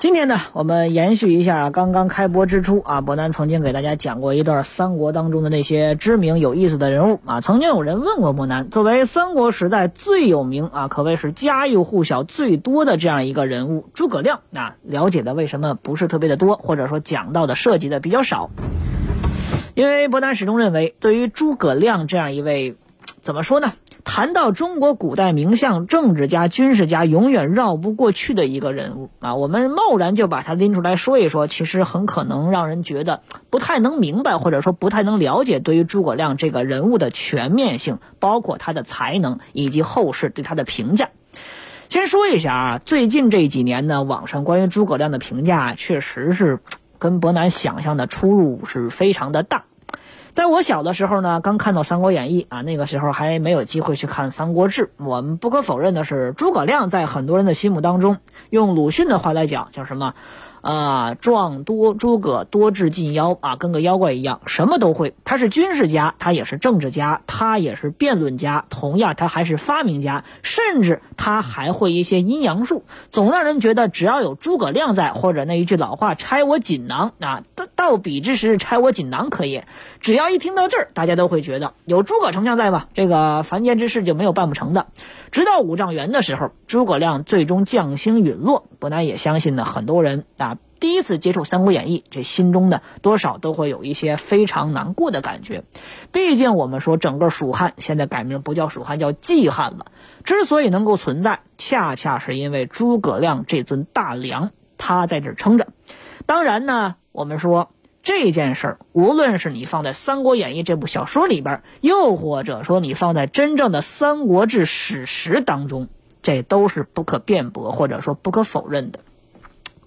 今天呢，我们延续一下刚刚开播之初啊，伯南曾经给大家讲过一段三国当中的那些知名有意思的人物啊。曾经有人问过伯南，作为三国时代最有名啊，可谓是家喻户晓最多的这样一个人物诸葛亮啊，了解的为什么不是特别的多，或者说讲到的涉及的比较少？因为伯南始终认为，对于诸葛亮这样一位，怎么说呢？谈到中国古代名相、政治家、军事家，永远绕不过去的一个人物啊！我们贸然就把他拎出来说一说，其实很可能让人觉得不太能明白，或者说不太能了解对于诸葛亮这个人物的全面性，包括他的才能以及后世对他的评价。先说一下啊，最近这几年呢，网上关于诸葛亮的评价确实是跟伯南想象的出入是非常的大。在我小的时候呢，刚看到《三国演义》啊，那个时候还没有机会去看《三国志》。我们不可否认的是，诸葛亮在很多人的心目当中，用鲁迅的话来讲，叫什么？啊，壮多诸葛多智近妖啊，跟个妖怪一样，什么都会。他是军事家，他也是政治家，他也是辩论家，同样他还是发明家，甚至他还会一些阴阳术。总让人觉得，只要有诸葛亮在，或者那一句老话“拆我锦囊”啊，到到彼之时，拆我锦囊可以。只要一听到这儿，大家都会觉得有诸葛丞相在吧，这个凡间之事就没有办不成的。直到五丈原的时候，诸葛亮最终将星陨落，伯南也相信呢，很多人啊第一次接触《三国演义》，这心中呢多少都会有一些非常难过的感觉。毕竟我们说整个蜀汉现在改名不叫蜀汉，叫季汉了。之所以能够存在，恰恰是因为诸葛亮这尊大梁，他在这撑着。当然呢，我们说。这件事儿，无论是你放在《三国演义》这部小说里边，又或者说你放在真正的《三国志》史实当中，这都是不可辩驳或者说不可否认的。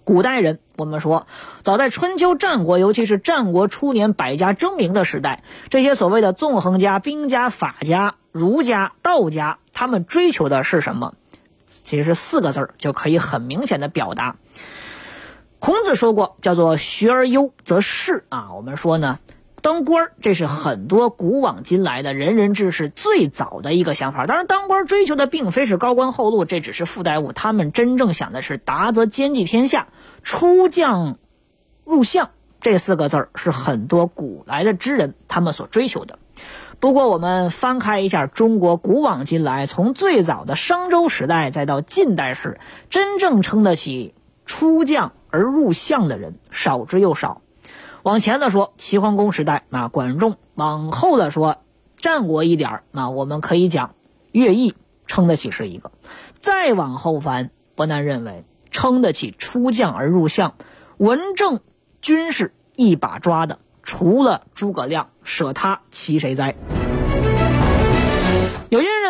古代人，我们说，早在春秋战国，尤其是战国初年百家争鸣的时代，这些所谓的纵横家、兵家、法家、儒家、道家，他们追求的是什么？其实四个字儿就可以很明显的表达。孔子说过，叫做“学而优则仕”啊。我们说呢，当官这是很多古往今来的仁人志士最早的一个想法。当然，当官追求的并非是高官厚禄，这只是附带物。他们真正想的是达则兼济天下，出将入相这四个字儿是很多古来的知人他们所追求的。不过，我们翻开一下中国古往今来，从最早的商周时代，再到近代史，真正撑得起出将。而入相的人少之又少。往前的说，齐桓公时代啊，管仲；往后的说，战国一点啊，我们可以讲乐毅撑得起是一个。再往后翻，不难认为撑得起出将而入相、文政军事一把抓的，除了诸葛亮，舍他其谁哉？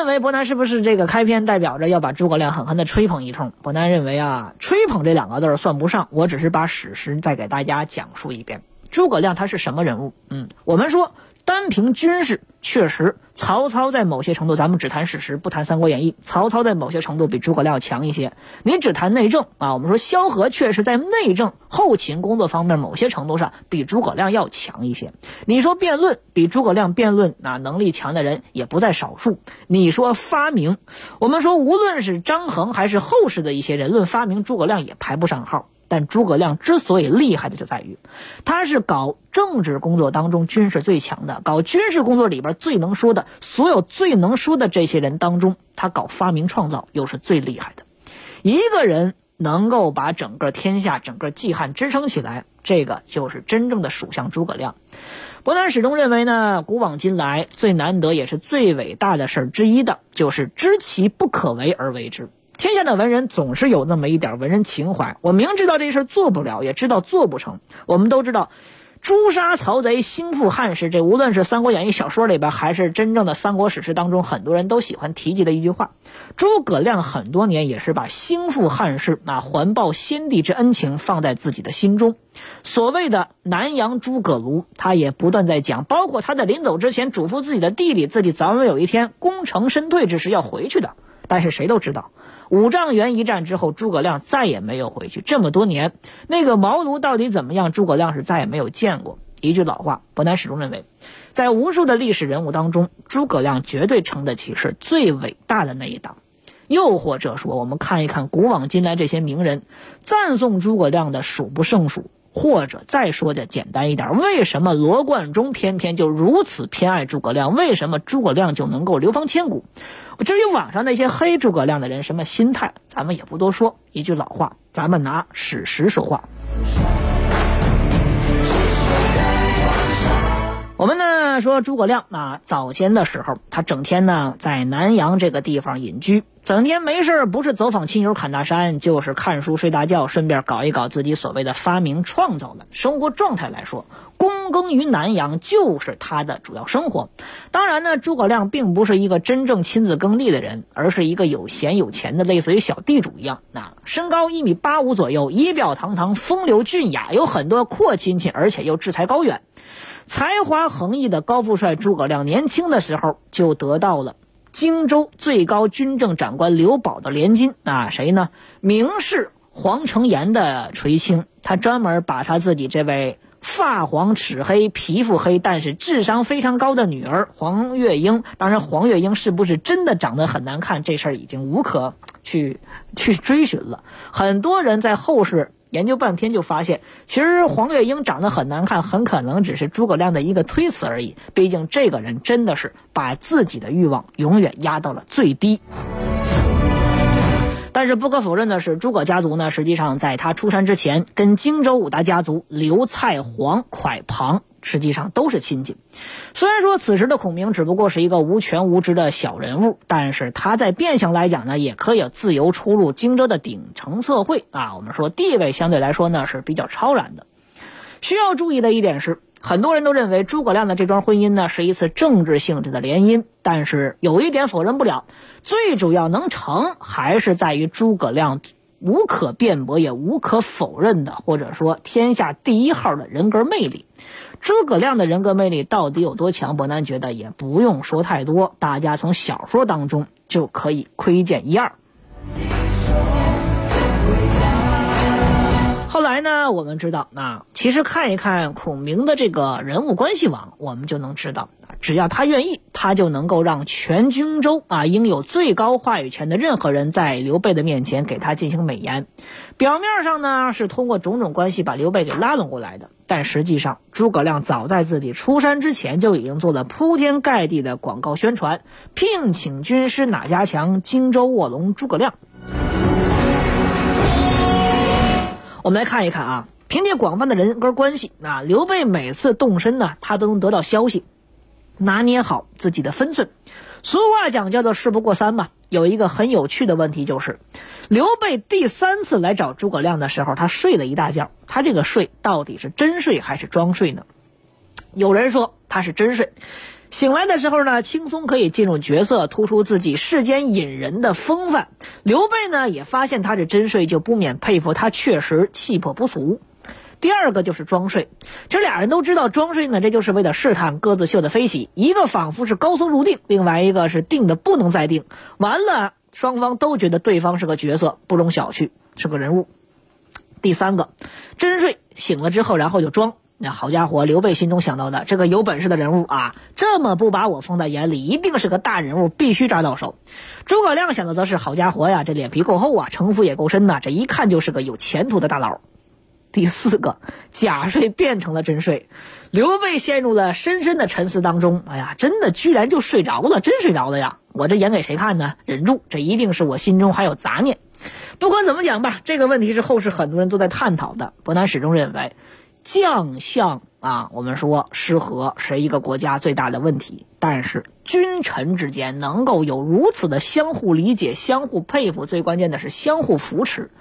认为伯南是不是这个开篇代表着要把诸葛亮狠狠的吹捧一通？伯南认为啊，吹捧这两个字算不上，我只是把史实再给大家讲述一遍。诸葛亮他是什么人物？嗯，我们说。单凭军事，确实，曹操在某些程度，咱们只谈史实，不谈《三国演义》。曹操在某些程度比诸葛亮强一些。你只谈内政啊，我们说萧何确实在内政、后勤工作方面，某些程度上比诸葛亮要强一些。你说辩论，比诸葛亮辩论啊能力强的人也不在少数。你说发明，我们说无论是张衡还是后世的一些人论发明，诸葛亮也排不上号。但诸葛亮之所以厉害的就在于，他是搞政治工作当中军事最强的，搞军事工作里边最能说的，所有最能说的这些人当中，他搞发明创造又是最厉害的。一个人能够把整个天下、整个季汉支撑起来，这个就是真正的属相诸葛亮。伯南始终认为呢，古往今来最难得也是最伟大的事儿之一的，就是知其不可为而为之。天下的文人总是有那么一点文人情怀。我明知道这事做不了，也知道做不成。我们都知道，诛杀曹贼，兴复汉室，这无论是《三国演义》小说里边，还是真正的三国史诗当中，很多人都喜欢提及的一句话。诸葛亮很多年也是把兴复汉室、啊环抱先帝之恩情放在自己的心中。所谓的南阳诸葛庐，他也不断在讲，包括他在临走之前嘱咐自己的弟弟，自己早晚有一天功成身退之时要回去的。但是谁都知道。五丈原一战之后，诸葛亮再也没有回去。这么多年，那个毛奴到底怎么样？诸葛亮是再也没有见过。一句老话，伯南始终认为，在无数的历史人物当中，诸葛亮绝对称得起是最伟大的那一档。又或者说，我们看一看古往今来这些名人赞颂诸葛亮的数不胜数。或者再说的简单一点，为什么罗贯中偏偏就如此偏爱诸葛亮？为什么诸葛亮就能够流芳千古？至于网上那些黑诸葛亮的人什么心态，咱们也不多说。一句老话，咱们拿史实说话。我们呢说诸葛亮啊，早先的时候，他整天呢在南阳这个地方隐居，整天没事不是走访亲友侃大山，就是看书睡大觉，顺便搞一搞自己所谓的发明创造的生活状态来说，躬耕于南阳就是他的主要生活。当然呢，诸葛亮并不是一个真正亲自耕地的人，而是一个有闲有钱的，类似于小地主一样。那身高一米八五左右，仪表堂堂，风流俊雅，有很多阔亲戚，而且又志才高远。才华横溢的高富帅诸葛亮，年轻的时候就得到了荆州最高军政长官刘保的连襟啊，谁呢？名士黄承彦的垂青，他专门把他自己这位发黄齿黑、皮肤黑，但是智商非常高的女儿黄月英。当然，黄月英是不是真的长得很难看，这事儿已经无可去去追寻了。很多人在后世。研究半天就发现，其实黄月英长得很难看，很可能只是诸葛亮的一个推辞而已。毕竟这个人真的是把自己的欲望永远压到了最低。但是不可否认的是，诸葛家族呢，实际上在他出山之前，跟荆州五大家族刘、蔡、黄、蒯、庞。实际上都是亲戚。虽然说此时的孔明只不过是一个无权无职的小人物，但是他在变相来讲呢，也可以自由出入荆州的顶层测绘啊。我们说地位相对来说呢是比较超然的。需要注意的一点是，很多人都认为诸葛亮的这桩婚姻呢是一次政治性质的联姻，但是有一点否认不了，最主要能成还是在于诸葛亮无可辩驳也无可否认的，或者说天下第一号的人格魅力。诸葛亮的人格魅力到底有多强？伯南觉得也不用说太多，大家从小说当中就可以窥见一二。后来呢，我们知道，那其实看一看孔明的这个人物关系网，我们就能知道，只要他愿意，他就能够让全荆州啊，拥有最高话语权的任何人在刘备的面前给他进行美言。表面上呢，是通过种种关系把刘备给拉拢过来的，但实际上，诸葛亮早在自己出山之前就已经做了铺天盖地的广告宣传，聘请军师哪家强，荆州卧龙诸葛亮。我们来看一看啊，凭借广泛的人格关系，那刘备每次动身呢，他都能得到消息，拿捏好自己的分寸。俗话讲叫做“事不过三”嘛。有一个很有趣的问题就是，刘备第三次来找诸葛亮的时候，他睡了一大觉。他这个睡到底是真睡还是装睡呢？有人说他是真睡。醒来的时候呢，轻松可以进入角色，突出自己世间隐人的风范。刘备呢也发现他是真睡，就不免佩服他确实气魄不俗。第二个就是装睡，这俩人都知道装睡呢，这就是为了试探各自秀的飞起。一个仿佛是高僧入定，另外一个是定的不能再定。完了，双方都觉得对方是个角色，不容小觑，是个人物。第三个，真睡醒了之后，然后就装。那好家伙，刘备心中想到的这个有本事的人物啊，这么不把我放在眼里，一定是个大人物，必须抓到手。诸葛亮想的则是好家伙呀，这脸皮够厚啊，城府也够深呐，这一看就是个有前途的大佬。第四个，假睡变成了真睡，刘备陷入了深深的沉思当中。哎呀，真的居然就睡着了，真睡着了呀！我这演给谁看呢？忍住，这一定是我心中还有杂念。不管怎么讲吧，这个问题是后世很多人都在探讨的。伯南始终认为。将相啊，我们说失和是一个国家最大的问题。但是君臣之间能够有如此的相互理解、相互佩服，最关键的是相互扶持。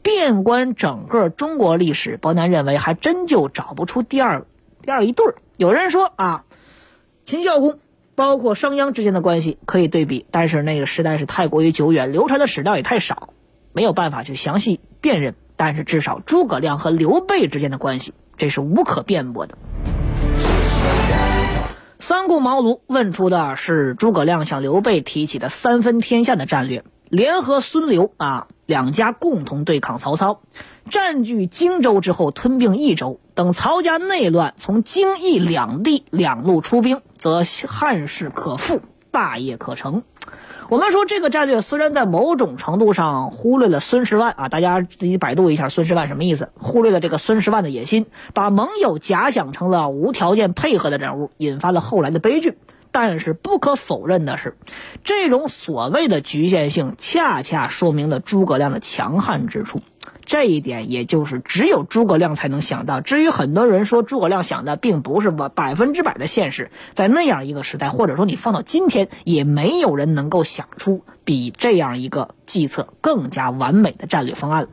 遍观整个中国历史，伯南认为还真就找不出第二第二一对儿。有人说啊，秦孝公包括商鞅之间的关系可以对比，但是那个时代是太过于久远，流传的史料也太少，没有办法去详细辨认。但是至少诸葛亮和刘备之间的关系，这是无可辩驳的。三顾茅庐问出的是诸葛亮向刘备提起的三分天下的战略，联合孙刘啊两家共同对抗曹操，占据荆州之后吞并益州，等曹家内乱，从荆益两地两路出兵，则汉室可复，大业可成。我们说这个战略虽然在某种程度上忽略了孙十万啊，大家自己百度一下孙十万什么意思？忽略了这个孙十万的野心，把盟友假想成了无条件配合的人物，引发了后来的悲剧。但是不可否认的是，这种所谓的局限性，恰恰说明了诸葛亮的强悍之处。这一点，也就是只有诸葛亮才能想到。至于很多人说诸葛亮想的并不是百百分之百的现实，在那样一个时代，或者说你放到今天，也没有人能够想出比这样一个计策更加完美的战略方案了。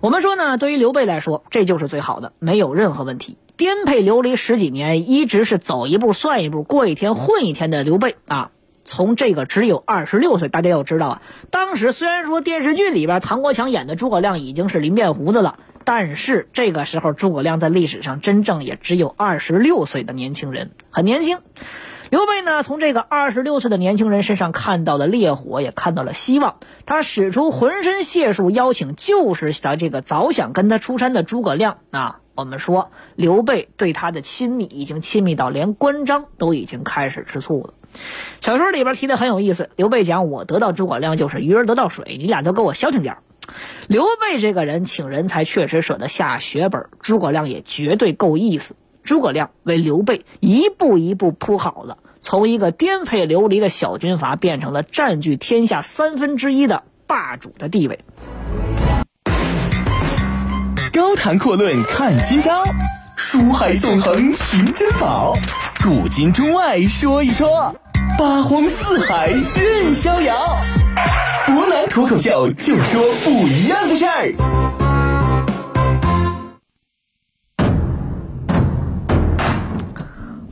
我们说呢，对于刘备来说，这就是最好的，没有任何问题。颠沛流离十几年，一直是走一步算一步，过一天混一天的刘备啊。从这个只有二十六岁，大家要知道啊，当时虽然说电视剧里边唐国强演的诸葛亮已经是临变胡子了，但是这个时候诸葛亮在历史上真正也只有二十六岁的年轻人，很年轻。刘备呢，从这个二十六岁的年轻人身上看到了烈火，也看到了希望。他使出浑身解数邀请，就是在这个早想跟他出山的诸葛亮啊。我们说刘备对他的亲密已经亲密到连关张都已经开始吃醋了。小说里边提的很有意思，刘备讲我得到诸葛亮就是鱼儿得到水，你俩都给我消停点儿刘备这个人请人才确实舍得下血本，诸葛亮也绝对够意思。诸葛亮为刘备一步一步铺好了，从一个颠沛流离的小军阀变成了占据天下三分之一的霸主的地位。高谈阔论看今朝，书海纵横寻珍宝，古今中外说一说，八荒四海任逍遥。湖南脱口秀，就说不一样的事儿。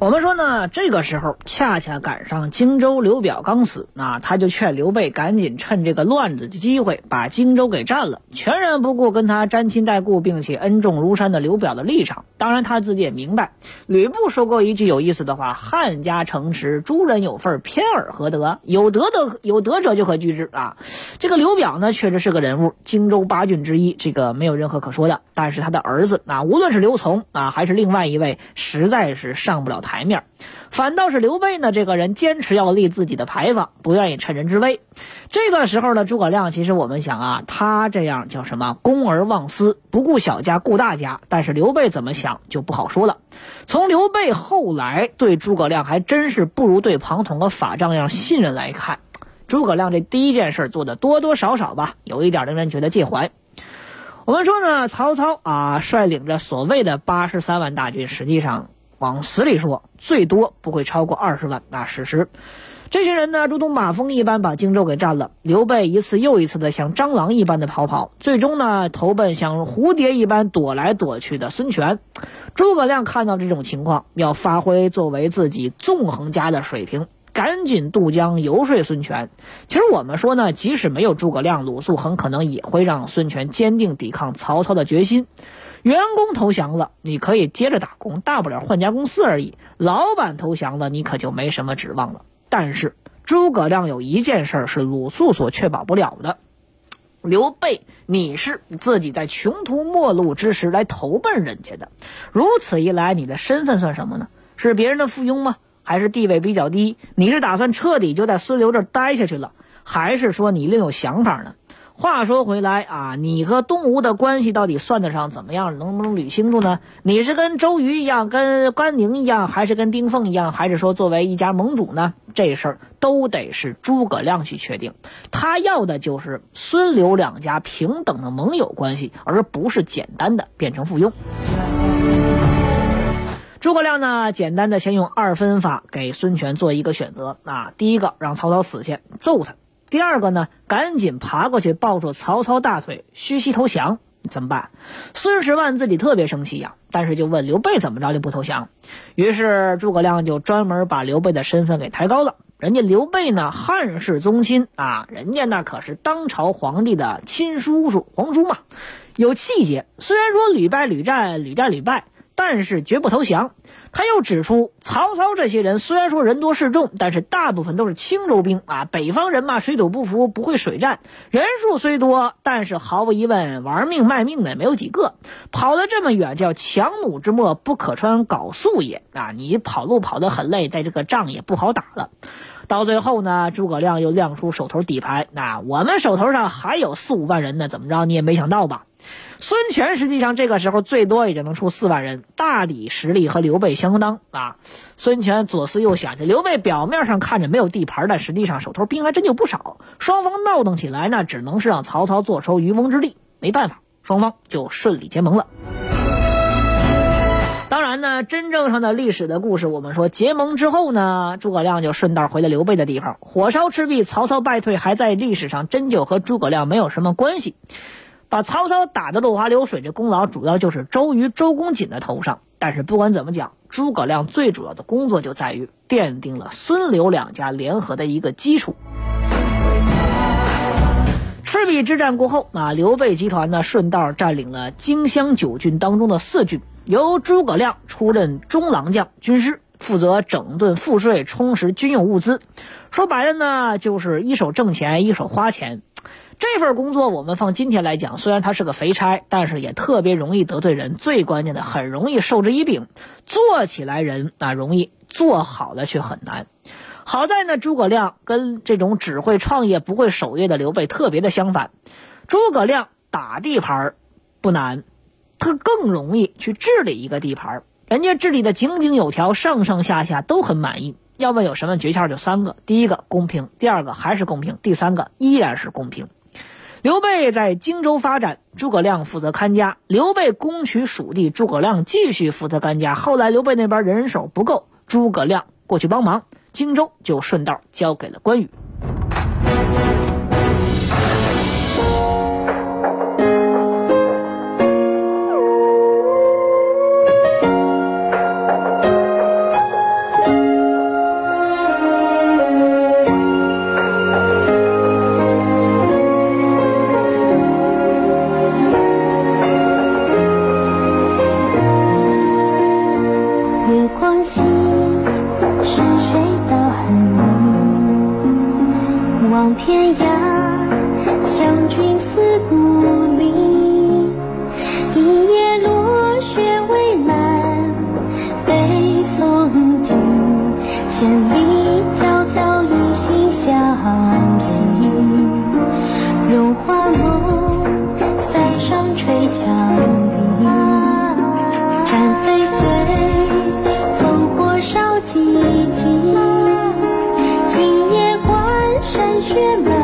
我们说呢，这个时候恰恰赶上荆州刘表刚死，那他就劝刘备赶紧趁这个乱子的机会把荆州给占了，全然不顾跟他沾亲带故并且恩重如山的刘表的立场。当然他自己也明白，吕布说过一句有意思的话：“汉家城池，诸人有份，偏尔何得？有德的有德者就可居之啊。”这个刘表呢，确实是个人物，荆州八郡之一，这个没有任何可说的。但是他的儿子啊，无论是刘琮啊，还是另外一位，实在是上不了台。牌面，反倒是刘备呢，这个人坚持要立自己的牌坊，不愿意趁人之危。这个时候呢，诸葛亮其实我们想啊，他这样叫什么？公而忘私，不顾小家，顾大家。但是刘备怎么想就不好说了。从刘备后来对诸葛亮还真是不如对庞统和法丈样信任来看，诸葛亮这第一件事做的多多少少吧，有一点令人觉得介怀。我们说呢，曹操啊，率领着所谓的八十三万大军，实际上。往死里说，最多不会超过二十万。那事实，这群人呢，如同马蜂一般把荆州给占了。刘备一次又一次的像蟑螂一般的逃跑，最终呢，投奔像蝴蝶一般躲来躲去的孙权。诸葛亮看到这种情况，要发挥作为自己纵横家的水平，赶紧渡江游说孙权。其实我们说呢，即使没有诸葛亮，鲁肃很可能也会让孙权坚定抵抗曹操的决心。员工投降了，你可以接着打工，大不了换家公司而已。老板投降了，你可就没什么指望了。但是诸葛亮有一件事是鲁肃所确保不了的：刘备，你是自己在穷途末路之时来投奔人家的，如此一来，你的身份算什么呢？是别人的附庸吗？还是地位比较低？你是打算彻底就在孙刘这待下去了，还是说你另有想法呢？话说回来啊，你和东吴的关系到底算得上怎么样？能不能捋清楚呢？你是跟周瑜一样，跟关宁一样，还是跟丁奉一样，还是说作为一家盟主呢？这事儿都得是诸葛亮去确定。他要的就是孙刘两家平等的盟友关系，而不是简单的变成附庸。诸葛亮呢，简单的先用二分法给孙权做一个选择啊，第一个让曹操死去揍他。第二个呢，赶紧爬过去抱住曹操大腿，虚膝投降。怎么办？孙十万自己特别生气呀，但是就问刘备怎么着就不投降。于是诸葛亮就专门把刘备的身份给抬高了。人家刘备呢，汉室宗亲啊，人家那可是当朝皇帝的亲叔叔、皇叔嘛，有气节。虽然说屡败屡战，屡战屡败，但是绝不投降。他又指出，曹操这些人虽然说人多势众，但是大部分都是青州兵啊，北方人嘛，水土不服，不会水战，人数虽多，但是毫无疑问，玩命卖命的没有几个。跑了这么远，叫强弩之末，不可穿缟素也啊！你跑路跑的很累，在这个仗也不好打了。到最后呢，诸葛亮又亮出手头底牌，那我们手头上还有四五万人呢，怎么着你也没想到吧？孙权实际上这个时候最多也就能出四万人，大抵实力和刘备相当啊。孙权左思右想，这刘备表面上看着没有地盘，但实际上手头兵还真就不少。双方闹腾起来，那只能是让曹操坐收渔翁之利。没办法，双方就顺利结盟了。然呢，真正上的历史的故事，我们说结盟之后呢，诸葛亮就顺道回了刘备的地方。火烧赤壁，曹操败退，还在历史上真就和诸葛亮没有什么关系。把曹操打得落花流水，这功劳主要就是周瑜、周公瑾的头上。但是不管怎么讲，诸葛亮最主要的工作就在于奠定了孙刘两家联合的一个基础。赤壁之战过后啊，刘备集团呢顺道占领了荆襄九郡当中的四郡。由诸葛亮出任中郎将、军师，负责整顿赋税、充实军用物资。说白了呢，就是一手挣钱，一手花钱。这份工作我们放今天来讲，虽然它是个肥差，但是也特别容易得罪人。最关键的，很容易受之以柄。做起来人啊容易，做好了却很难。好在呢，诸葛亮跟这种只会创业不会守业的刘备特别的相反。诸葛亮打地盘不难。更容易去治理一个地盘，人家治理的井井有条，上上下下都很满意。要问有什么诀窍，就三个：第一个公平，第二个还是公平，第三个依然是公平。刘备在荆州发展，诸葛亮负责看家。刘备攻取蜀地，诸葛亮继续负责看家。后来刘备那边人手不够，诸葛亮过去帮忙，荆州就顺道交给了关羽。今夜关山雪满。